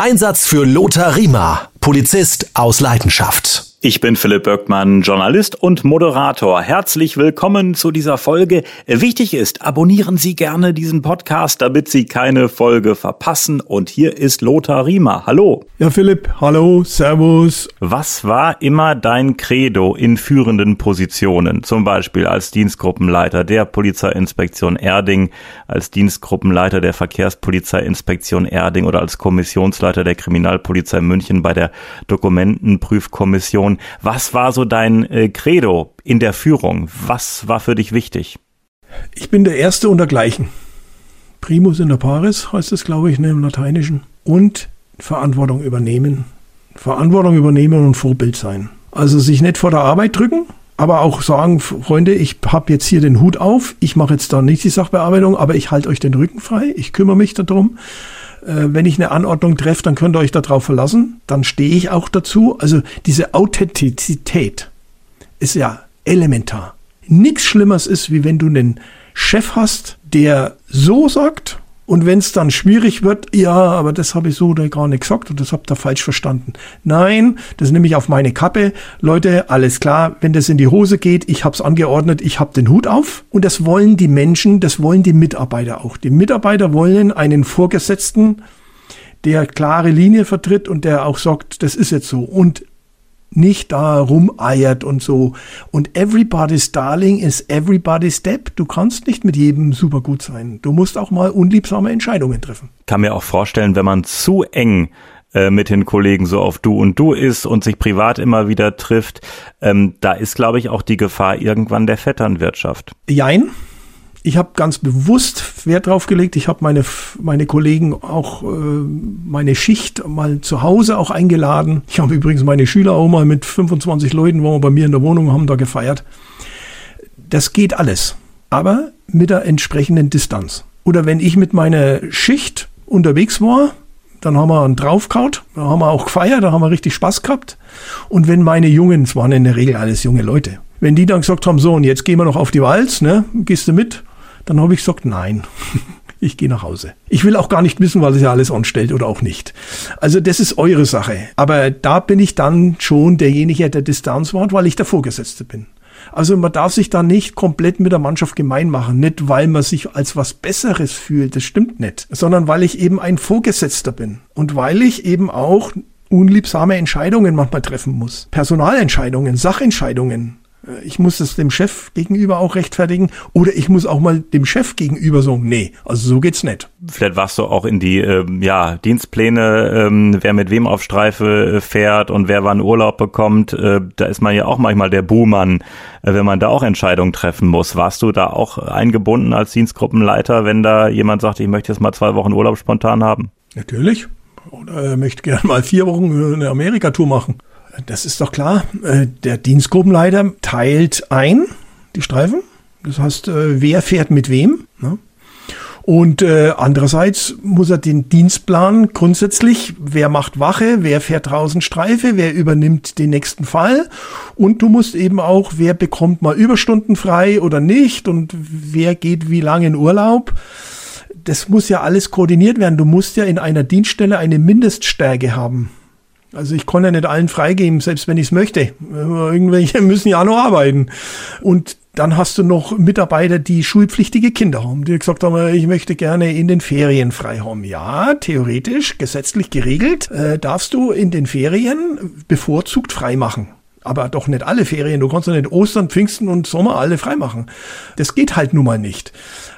Einsatz für Lothar Riemer, Polizist aus Leidenschaft. Ich bin Philipp Böckmann, Journalist und Moderator. Herzlich willkommen zu dieser Folge. Wichtig ist, abonnieren Sie gerne diesen Podcast, damit Sie keine Folge verpassen. Und hier ist Lothar Riemer. Hallo. Ja, Philipp, hallo, servus. Was war immer dein Credo in führenden Positionen? Zum Beispiel als Dienstgruppenleiter der Polizeiinspektion Erding, als Dienstgruppenleiter der Verkehrspolizeiinspektion Erding oder als Kommissionsleiter der Kriminalpolizei München bei der Dokumentenprüfkommission. Situation. Was war so dein äh, Credo in der Führung? Was war für dich wichtig? Ich bin der Erste unter Gleichen. Primus inter pares heißt es, glaube ich, ne, im Lateinischen. Und Verantwortung übernehmen. Verantwortung übernehmen und Vorbild sein. Also sich nicht vor der Arbeit drücken, aber auch sagen, Freunde, ich habe jetzt hier den Hut auf, ich mache jetzt da nicht die Sachbearbeitung, aber ich halte euch den Rücken frei, ich kümmere mich darum. Äh, wenn ich eine Anordnung treffe, dann könnt ihr euch darauf verlassen. Dann stehe ich auch dazu. Also diese Authentizität ist ja elementar. Nichts Schlimmeres ist, wie wenn du einen Chef hast, der so sagt und wenn es dann schwierig wird, ja, aber das habe ich so oder gar nicht gesagt und das habt ihr falsch verstanden. Nein, das nehme ich auf meine Kappe. Leute, alles klar, wenn das in die Hose geht, ich habe es angeordnet, ich habe den Hut auf. Und das wollen die Menschen, das wollen die Mitarbeiter auch. Die Mitarbeiter wollen einen Vorgesetzten, der klare Linie vertritt und der auch sagt, das ist jetzt so. Und nicht da rumeiert und so. Und everybody's darling is everybody's step. Du kannst nicht mit jedem super gut sein. Du musst auch mal unliebsame Entscheidungen treffen. Kann mir auch vorstellen, wenn man zu eng äh, mit den Kollegen so auf Du und Du ist und sich privat immer wieder trifft, ähm, da ist, glaube ich, auch die Gefahr irgendwann der Vetternwirtschaft. Jein ich habe ganz bewusst Wert drauf gelegt. Ich habe meine, meine Kollegen auch, äh, meine Schicht mal zu Hause auch eingeladen. Ich habe übrigens meine Schüler auch mal mit 25 Leuten, waren wir bei mir in der Wohnung, haben da gefeiert. Das geht alles, aber mit der entsprechenden Distanz. Oder wenn ich mit meiner Schicht unterwegs war, dann haben wir einen draufkaut, da haben wir auch gefeiert, da haben wir richtig Spaß gehabt. Und wenn meine Jungen, es waren in der Regel alles junge Leute, wenn die dann gesagt haben, so, und jetzt gehen wir noch auf die Walz, ne, gehst du mit? Dann habe ich gesagt, nein. Ich gehe nach Hause. Ich will auch gar nicht wissen, was ihr alles anstellt oder auch nicht. Also das ist eure Sache. Aber da bin ich dann schon derjenige, der Distanz wahrt, weil ich der Vorgesetzte bin. Also man darf sich da nicht komplett mit der Mannschaft gemein machen. Nicht, weil man sich als was Besseres fühlt, das stimmt nicht. Sondern weil ich eben ein Vorgesetzter bin. Und weil ich eben auch unliebsame Entscheidungen manchmal treffen muss. Personalentscheidungen, Sachentscheidungen. Äh, ich muss es dem Chef gegenüber auch rechtfertigen oder ich muss auch mal dem Chef gegenüber sagen, nee, also so geht's nicht. Vielleicht warst du auch in die ähm, ja, Dienstpläne, ähm, wer mit wem auf Streife äh, fährt und wer wann Urlaub bekommt. Äh, da ist man ja auch manchmal der Buhmann, äh, wenn man da auch Entscheidungen treffen muss. Warst du da auch eingebunden als Dienstgruppenleiter, wenn da jemand sagt, ich möchte jetzt mal zwei Wochen Urlaub spontan haben? Natürlich. Oder er möchte gerne mal vier Wochen eine Amerika-Tour machen. Das ist doch klar. Äh, der Dienstgruppenleiter teilt ein die Streifen. Das heißt, äh, wer fährt mit wem. Ne? Und äh, andererseits muss er den Dienstplan grundsätzlich, wer macht Wache, wer fährt draußen Streife, wer übernimmt den nächsten Fall. Und du musst eben auch, wer bekommt mal Überstunden frei oder nicht und wer geht wie lange in Urlaub. Das muss ja alles koordiniert werden. Du musst ja in einer Dienststelle eine Mindeststärke haben. Also ich kann ja nicht allen freigeben, selbst wenn ich es möchte. Irgendwelche müssen ja auch noch arbeiten. Und dann hast du noch Mitarbeiter, die schulpflichtige Kinder haben, die gesagt haben, ich möchte gerne in den Ferien frei haben. Ja, theoretisch, gesetzlich geregelt, äh, darfst du in den Ferien bevorzugt frei machen. Aber doch nicht alle Ferien. Du kannst ja nicht Ostern, Pfingsten und Sommer alle frei machen. Das geht halt nun mal nicht.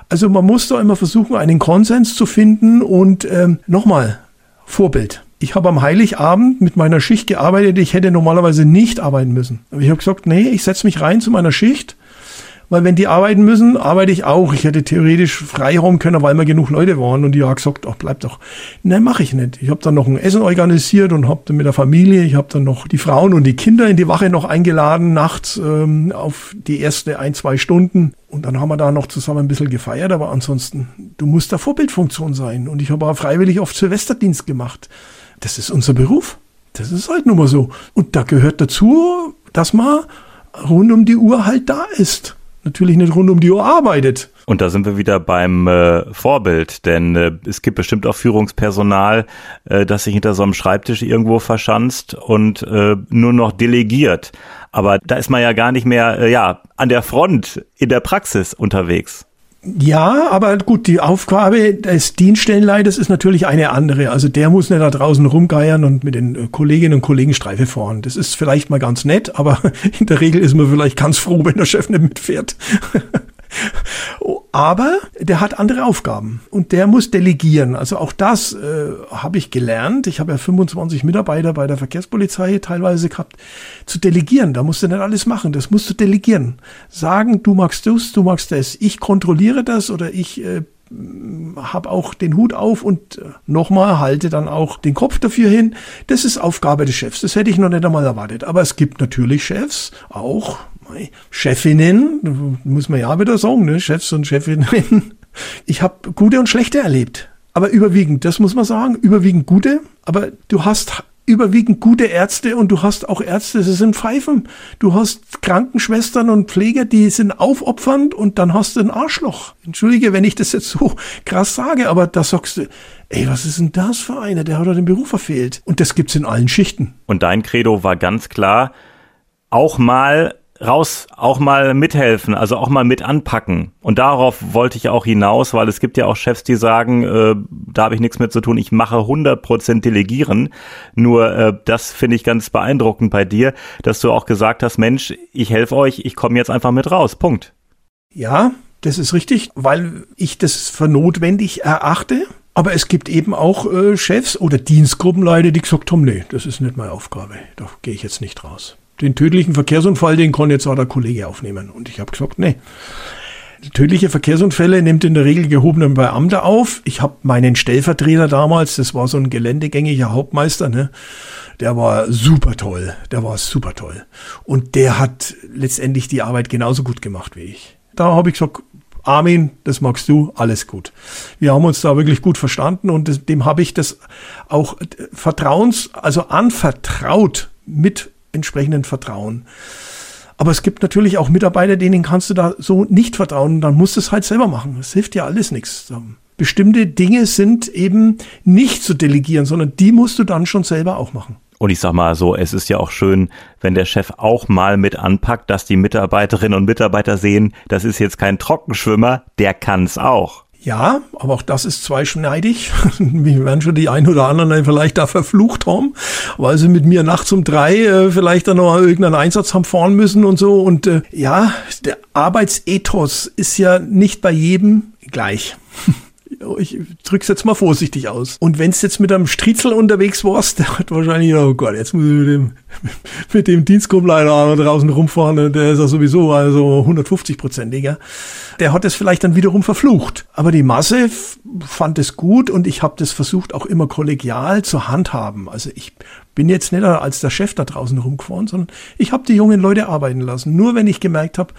Also man muss da immer versuchen, einen Konsens zu finden und ähm, nochmal, Vorbild ich habe am Heiligabend mit meiner Schicht gearbeitet. Ich hätte normalerweise nicht arbeiten müssen. Aber ich habe gesagt, nee, ich setze mich rein zu meiner Schicht, weil wenn die arbeiten müssen, arbeite ich auch. Ich hätte theoretisch frei rum können, weil wir genug Leute waren. Und die haben gesagt, ach, bleib doch. Nein, mache ich nicht. Ich habe dann noch ein Essen organisiert und habe dann mit der Familie, ich habe dann noch die Frauen und die Kinder in die Wache noch eingeladen, nachts ähm, auf die erste ein, zwei Stunden. Und dann haben wir da noch zusammen ein bisschen gefeiert. Aber ansonsten, du musst da Vorbildfunktion sein. Und ich habe auch freiwillig oft Silvesterdienst gemacht das ist unser Beruf. Das ist halt nun mal so. Und da gehört dazu, dass man rund um die Uhr halt da ist. Natürlich nicht rund um die Uhr arbeitet. Und da sind wir wieder beim äh, Vorbild, denn äh, es gibt bestimmt auch Führungspersonal, äh, das sich hinter so einem Schreibtisch irgendwo verschanzt und äh, nur noch delegiert. Aber da ist man ja gar nicht mehr äh, ja an der Front in der Praxis unterwegs. Ja, aber gut, die Aufgabe des Dienststellenleiters ist natürlich eine andere. Also der muss nicht da draußen rumgeiern und mit den Kolleginnen und Kollegen Streife fahren. Das ist vielleicht mal ganz nett, aber in der Regel ist man vielleicht ganz froh, wenn der Chef nicht mitfährt. Aber der hat andere Aufgaben und der muss delegieren. Also auch das äh, habe ich gelernt. Ich habe ja 25 Mitarbeiter bei der Verkehrspolizei teilweise gehabt. Zu delegieren, da musst du nicht alles machen. Das musst du delegieren. Sagen, du magst das, du magst das. Ich kontrolliere das oder ich äh, habe auch den Hut auf und äh, nochmal halte dann auch den Kopf dafür hin. Das ist Aufgabe des Chefs. Das hätte ich noch nicht einmal erwartet. Aber es gibt natürlich Chefs, auch Chefinnen, muss man ja wieder sagen, ne? Chefs und Chefinnen. Ich habe gute und schlechte erlebt. Aber überwiegend, das muss man sagen, überwiegend gute. Aber du hast überwiegend gute Ärzte und du hast auch Ärzte, sie sind Pfeifen. Du hast Krankenschwestern und Pfleger, die sind aufopfernd und dann hast du ein Arschloch. Entschuldige, wenn ich das jetzt so krass sage, aber da sagst du, ey, was ist denn das für einer? Der hat doch den Beruf verfehlt. Und das gibt's in allen Schichten. Und dein Credo war ganz klar, auch mal raus auch mal mithelfen, also auch mal mit anpacken. Und darauf wollte ich auch hinaus, weil es gibt ja auch Chefs, die sagen, äh, da habe ich nichts mit zu tun, ich mache 100% Delegieren. Nur äh, das finde ich ganz beeindruckend bei dir, dass du auch gesagt hast, Mensch, ich helfe euch, ich komme jetzt einfach mit raus. Punkt. Ja, das ist richtig, weil ich das für notwendig erachte. Aber es gibt eben auch äh, Chefs oder Dienstgruppenleiter, die gesagt haben, nee, das ist nicht meine Aufgabe, da gehe ich jetzt nicht raus den tödlichen Verkehrsunfall, den kann jetzt auch der Kollege aufnehmen. Und ich habe gesagt, nee. Tödliche Verkehrsunfälle nimmt in der Regel gehobener Beamter auf. Ich habe meinen Stellvertreter damals, das war so ein geländegängiger Hauptmeister, ne? der war super toll. Der war super toll. Und der hat letztendlich die Arbeit genauso gut gemacht wie ich. Da habe ich gesagt, Armin, das magst du, alles gut. Wir haben uns da wirklich gut verstanden und dem habe ich das auch vertrauens, also anvertraut mit entsprechenden Vertrauen. Aber es gibt natürlich auch Mitarbeiter, denen kannst du da so nicht vertrauen. Dann musst du es halt selber machen. Es hilft ja alles nichts. Bestimmte Dinge sind eben nicht zu delegieren, sondern die musst du dann schon selber auch machen. Und ich sag mal so, es ist ja auch schön, wenn der Chef auch mal mit anpackt, dass die Mitarbeiterinnen und Mitarbeiter sehen, das ist jetzt kein Trockenschwimmer, der kann's auch. Ja, aber auch das ist zweischneidig. Wir werden schon die ein oder anderen vielleicht da verflucht haben, weil sie mit mir nachts um drei äh, vielleicht dann noch irgendeinen Einsatz haben fahren müssen und so. Und äh, ja, der Arbeitsethos ist ja nicht bei jedem gleich. ich drück's jetzt mal vorsichtig aus. Und wenn's jetzt mit einem Striezel unterwegs warst, der hat wahrscheinlich, oh Gott, jetzt muss ich mit dem, mit dem Dienstgruppenleiter draußen rumfahren, der ist ja sowieso also 150-prozentiger. Der hat es vielleicht dann wiederum verflucht. Aber die Masse fand es gut und ich habe das versucht auch immer kollegial zu handhaben. Also ich bin jetzt nicht als der Chef da draußen rumgefahren, sondern ich habe die jungen Leute arbeiten lassen. Nur wenn ich gemerkt habe,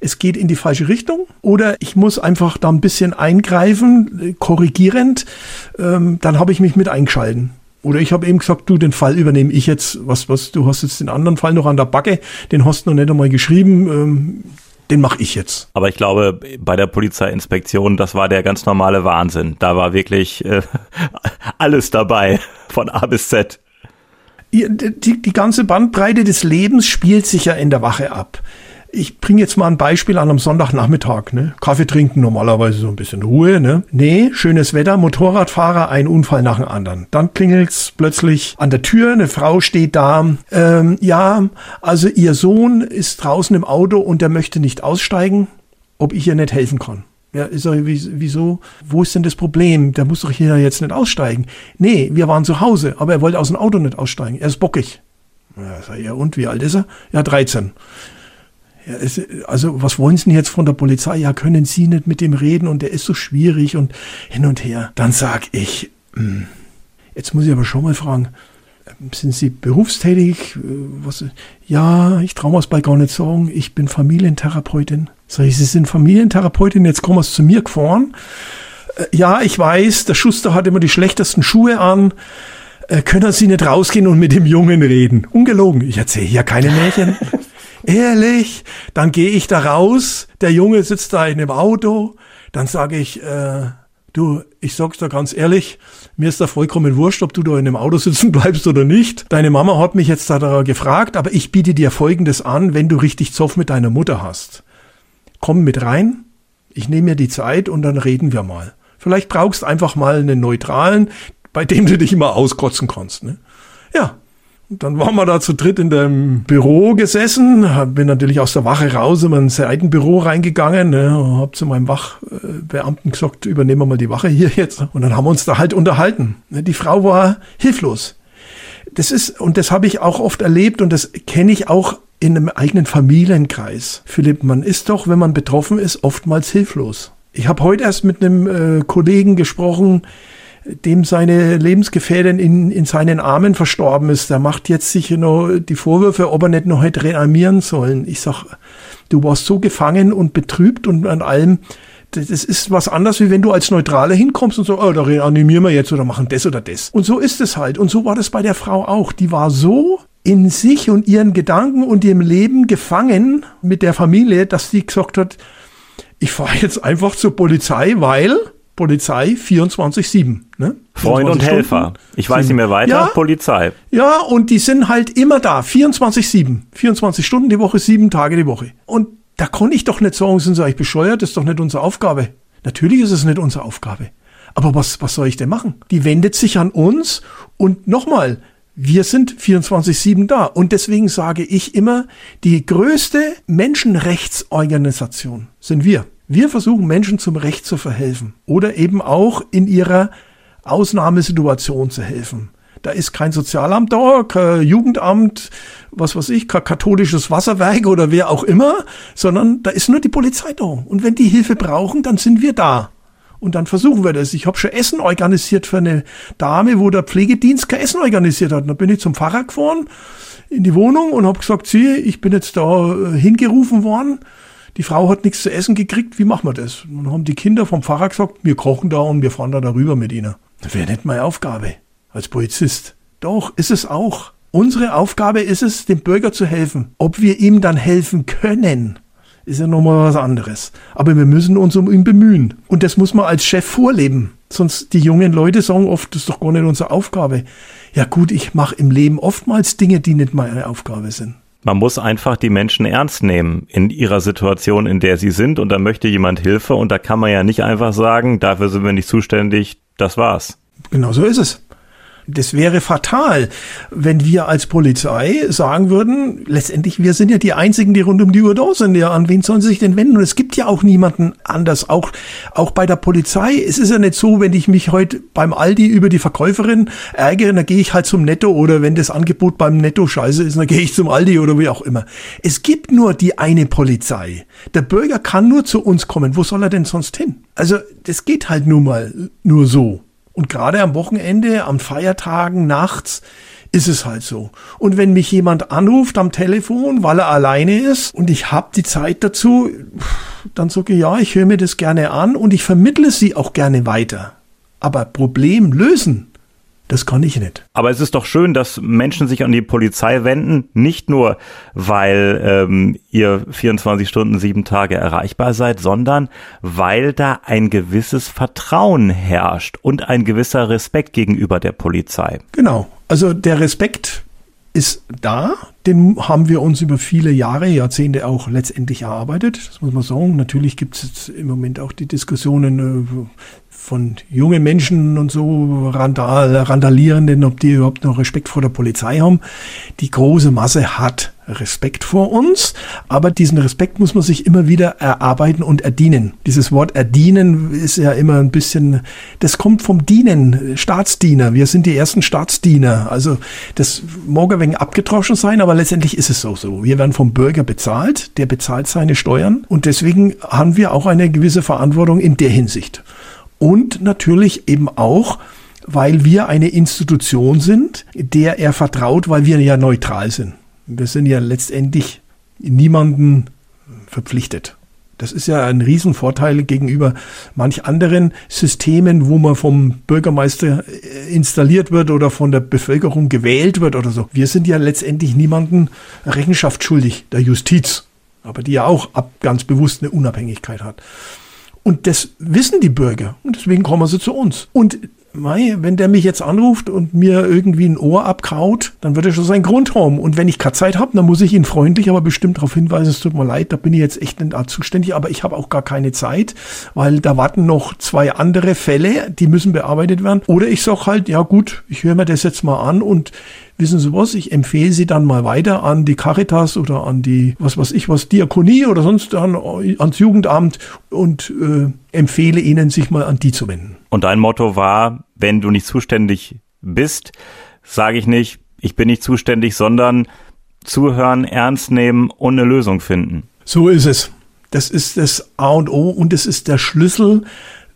es geht in die falsche Richtung oder ich muss einfach da ein bisschen eingreifen, äh, korrigierend, ähm, dann habe ich mich mit eingeschalten. Oder ich habe eben gesagt, du, den Fall übernehme ich jetzt. Was, was, du hast jetzt den anderen Fall noch an der Backe, den hast du noch nicht einmal geschrieben. Ähm, den mache ich jetzt. Aber ich glaube, bei der Polizeiinspektion, das war der ganz normale Wahnsinn. Da war wirklich äh, alles dabei, von A bis Z die, die ganze Bandbreite des Lebens spielt sich ja in der Wache ab. Ich bringe jetzt mal ein Beispiel an am Sonntagnachmittag. Ne? Kaffee trinken, normalerweise so ein bisschen Ruhe. Ne? Nee, schönes Wetter, Motorradfahrer, ein Unfall nach dem anderen. Dann klingelt's plötzlich an der Tür, eine Frau steht da. Ähm, ja, also ihr Sohn ist draußen im Auto und der möchte nicht aussteigen, ob ich ihr nicht helfen kann. Ja, ich sage, wieso? Wo ist denn das Problem? Der muss doch hier jetzt nicht aussteigen. Nee, wir waren zu Hause, aber er wollte aus dem Auto nicht aussteigen. Er ist bockig. Ja, sag ich, ja und wie alt ist er? Ja, 13. Ja, es, also, was wollen Sie denn jetzt von der Polizei? Ja, können Sie nicht mit dem reden und der ist so schwierig und hin und her. Dann sag ich, hm, jetzt muss ich aber schon mal fragen, sind Sie berufstätig? Was, ja, ich traue es bei gar nicht sagen. Ich bin Familientherapeutin. Sag ich, Sie sind Familientherapeutin, jetzt kommen Sie zu mir gefahren. Äh, ja, ich weiß, der Schuster hat immer die schlechtesten Schuhe an. Äh, können Sie nicht rausgehen und mit dem Jungen reden? Ungelogen. Ich erzähle hier keine Märchen. Ehrlich? Dann gehe ich da raus. Der Junge sitzt da in dem Auto. dann sage ich, äh, du, ich sag's dir ganz ehrlich, mir ist da vollkommen wurscht, ob du da in dem Auto sitzen bleibst oder nicht. Deine Mama hat mich jetzt da gefragt, aber ich biete dir Folgendes an, wenn du richtig Zoff mit deiner Mutter hast. Komm mit rein, ich nehme mir die Zeit und dann reden wir mal. Vielleicht brauchst einfach mal einen neutralen, bei dem du dich immer auskotzen kannst. Ne? Ja, dann waren wir da zu dritt in dem Büro gesessen, bin natürlich aus der Wache raus in mein Seitenbüro reingegangen, ne, hab zu meinem Wachbeamten gesagt, übernehmen wir mal die Wache hier jetzt. Und dann haben wir uns da halt unterhalten. Ne, die Frau war hilflos. Das ist, und das habe ich auch oft erlebt und das kenne ich auch in einem eigenen Familienkreis. Philipp, man ist doch, wenn man betroffen ist, oftmals hilflos. Ich habe heute erst mit einem äh, Kollegen gesprochen, dem seine Lebensgefährtin in, in seinen Armen verstorben ist, der macht jetzt sich noch die Vorwürfe, ob er nicht noch hätte reanimieren sollen. Ich sag, du warst so gefangen und betrübt und an allem, das ist was anderes, wie wenn du als Neutraler hinkommst und so, oh, da reanimieren wir jetzt oder machen das oder das. Und so ist es halt. Und so war das bei der Frau auch. Die war so in sich und ihren Gedanken und ihrem Leben gefangen mit der Familie, dass sie gesagt hat, ich fahre jetzt einfach zur Polizei, weil Polizei 24-7. Ne? Freund und Helfer. Ich weiß nicht mehr weiter. Ja, Polizei. Ja, und die sind halt immer da. 24-7. 24 Stunden die Woche, sieben Tage die Woche. Und da kann ich doch nicht sagen, sind sie eigentlich bescheuert, das ist doch nicht unsere Aufgabe. Natürlich ist es nicht unsere Aufgabe. Aber was, was soll ich denn machen? Die wendet sich an uns und nochmal, wir sind 24-7 da. Und deswegen sage ich immer, die größte Menschenrechtsorganisation sind wir. Wir versuchen Menschen zum Recht zu verhelfen oder eben auch in ihrer Ausnahmesituation zu helfen. Da ist kein Sozialamt da, kein Jugendamt, was weiß ich, kein katholisches Wasserwerk oder wer auch immer, sondern da ist nur die Polizei da. Und wenn die Hilfe brauchen, dann sind wir da. Und dann versuchen wir das. Ich habe schon Essen organisiert für eine Dame, wo der Pflegedienst kein Essen organisiert hat. Und dann bin ich zum Pfarrer gefahren in die Wohnung und habe gesagt, sie, ich bin jetzt da äh, hingerufen worden die Frau hat nichts zu essen gekriegt, wie machen wir das? Und dann haben die Kinder vom Pfarrer gesagt, wir kochen da und wir fahren da darüber mit ihnen. Das wäre nicht meine Aufgabe als Polizist. Doch, ist es auch. Unsere Aufgabe ist es, dem Bürger zu helfen. Ob wir ihm dann helfen können, ist ja nochmal was anderes. Aber wir müssen uns um ihn bemühen. Und das muss man als Chef vorleben. Sonst die jungen Leute sagen oft, das ist doch gar nicht unsere Aufgabe. Ja gut, ich mache im Leben oftmals Dinge, die nicht meine Aufgabe sind. Man muss einfach die Menschen ernst nehmen in ihrer Situation, in der sie sind. Und da möchte jemand Hilfe. Und da kann man ja nicht einfach sagen, dafür sind wir nicht zuständig, das war's. Genau so ist es. Das wäre fatal, wenn wir als Polizei sagen würden, letztendlich, wir sind ja die Einzigen, die rund um die Uhr da sind. Ja, an wen sollen sie sich denn wenden? Und es gibt ja auch niemanden anders. Auch, auch bei der Polizei. Es ist ja nicht so, wenn ich mich heute beim Aldi über die Verkäuferin ärgere, dann gehe ich halt zum Netto oder wenn das Angebot beim Netto scheiße ist, dann gehe ich zum Aldi oder wie auch immer. Es gibt nur die eine Polizei. Der Bürger kann nur zu uns kommen. Wo soll er denn sonst hin? Also, das geht halt nur mal nur so. Und gerade am Wochenende, am Feiertagen, nachts, ist es halt so. Und wenn mich jemand anruft am Telefon, weil er alleine ist und ich habe die Zeit dazu, dann sage ich, ja, ich höre mir das gerne an und ich vermittle sie auch gerne weiter. Aber Problem lösen, das kann ich nicht. Aber es ist doch schön, dass Menschen sich an die Polizei wenden, nicht nur, weil ähm, ihr 24 Stunden, sieben Tage erreichbar seid, sondern weil da ein gewisses Vertrauen herrscht und ein gewisser Respekt gegenüber der Polizei. Genau. Also der Respekt ist da, den haben wir uns über viele Jahre, Jahrzehnte auch letztendlich erarbeitet. Das muss man sagen. Natürlich gibt es jetzt im Moment auch die Diskussionen, äh, von jungen Menschen und so Randal, Randalierenden, ob die überhaupt noch Respekt vor der Polizei haben. Die große Masse hat Respekt vor uns, aber diesen Respekt muss man sich immer wieder erarbeiten und erdienen. Dieses Wort erdienen ist ja immer ein bisschen, das kommt vom Dienen, Staatsdiener. Wir sind die ersten Staatsdiener. Also das mag ein wenig abgetroschen sein, aber letztendlich ist es auch so. Wir werden vom Bürger bezahlt, der bezahlt seine Steuern und deswegen haben wir auch eine gewisse Verantwortung in der Hinsicht und natürlich eben auch, weil wir eine Institution sind, der er vertraut, weil wir ja neutral sind. Wir sind ja letztendlich niemanden verpflichtet. Das ist ja ein Riesenvorteil gegenüber manch anderen Systemen, wo man vom Bürgermeister äh, installiert wird oder von der Bevölkerung gewählt wird oder so. Wir sind ja letztendlich niemanden Rechenschaft schuldig, der Justiz, aber die ja auch ab, ganz bewusst eine Unabhängigkeit hat. Und das wissen die Bürger. Und deswegen kommen sie zu uns. Und mei, wenn der mich jetzt anruft und mir irgendwie ein Ohr abkraut, dann wird er schon seinen Grund haben. Und wenn ich keine Zeit habe, dann muss ich ihn freundlich, aber bestimmt darauf hinweisen, es tut mir leid, da bin ich jetzt echt nicht zuständig, aber ich habe auch gar keine Zeit, weil da warten noch zwei andere Fälle, die müssen bearbeitet werden. Oder ich sage halt, ja gut, ich höre mir das jetzt mal an und wissen Sie was, ich empfehle Sie dann mal weiter an die Caritas oder an die, was weiß ich was, Diakonie oder sonst an, ans Jugendamt und äh, empfehle Ihnen, sich mal an die zu wenden. Und dein Motto war, wenn du nicht zuständig bist, sage ich nicht, ich bin nicht zuständig, sondern zuhören, ernst nehmen und eine Lösung finden. So ist es. Das ist das A und O und es ist der Schlüssel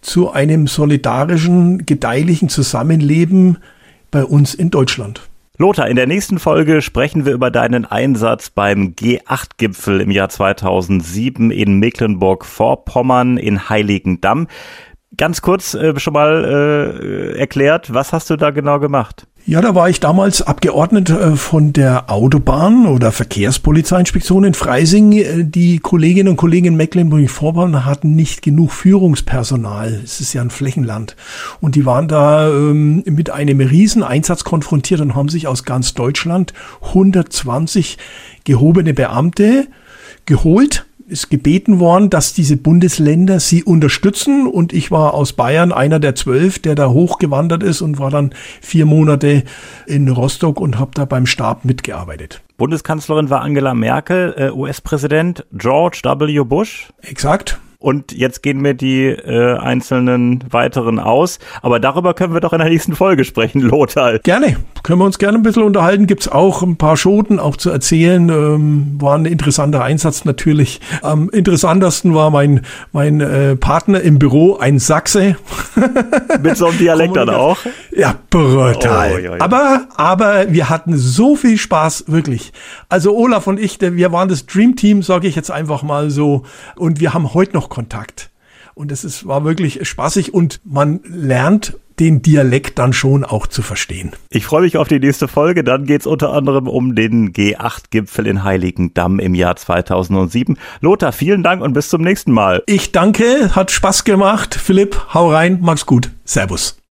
zu einem solidarischen, gedeihlichen Zusammenleben bei uns in Deutschland. Lothar, in der nächsten Folge sprechen wir über deinen Einsatz beim G8-Gipfel im Jahr 2007 in Mecklenburg-Vorpommern in Heiligendamm. Ganz kurz äh, schon mal äh, erklärt, was hast du da genau gemacht? Ja, da war ich damals Abgeordneter äh, von der Autobahn- oder Verkehrspolizeiinspektion in Freising. Äh, die Kolleginnen und Kollegen in Mecklenburg-Vorpommern hatten nicht genug Führungspersonal. Es ist ja ein Flächenland. Und die waren da ähm, mit einem riesen Einsatz konfrontiert und haben sich aus ganz Deutschland 120 gehobene Beamte geholt ist gebeten worden, dass diese Bundesländer sie unterstützen. Und ich war aus Bayern einer der zwölf, der da hochgewandert ist und war dann vier Monate in Rostock und habe da beim Stab mitgearbeitet. Bundeskanzlerin war Angela Merkel, äh, US-Präsident George W. Bush. Exakt. Und jetzt gehen mir die äh, einzelnen weiteren aus. Aber darüber können wir doch in der nächsten Folge sprechen, Lothar. Gerne. Können wir uns gerne ein bisschen unterhalten. Gibt's auch ein paar Schoten auch zu erzählen. Ähm, war ein interessanter Einsatz natürlich. Am interessantesten war mein, mein äh, Partner im Büro, ein Sachse. Mit so einem Dialekt dann auch? Ja, brutal. Oh, ja, ja. Aber, aber wir hatten so viel Spaß, wirklich. Also Olaf und ich, wir waren das Dream Team, sage ich jetzt einfach mal so. Und wir haben heute noch Kontakt. Und es ist, war wirklich spaßig und man lernt den Dialekt dann schon auch zu verstehen. Ich freue mich auf die nächste Folge. Dann geht es unter anderem um den G8-Gipfel in Heiligendamm im Jahr 2007. Lothar, vielen Dank und bis zum nächsten Mal. Ich danke, hat Spaß gemacht. Philipp, hau rein, mach's gut. Servus.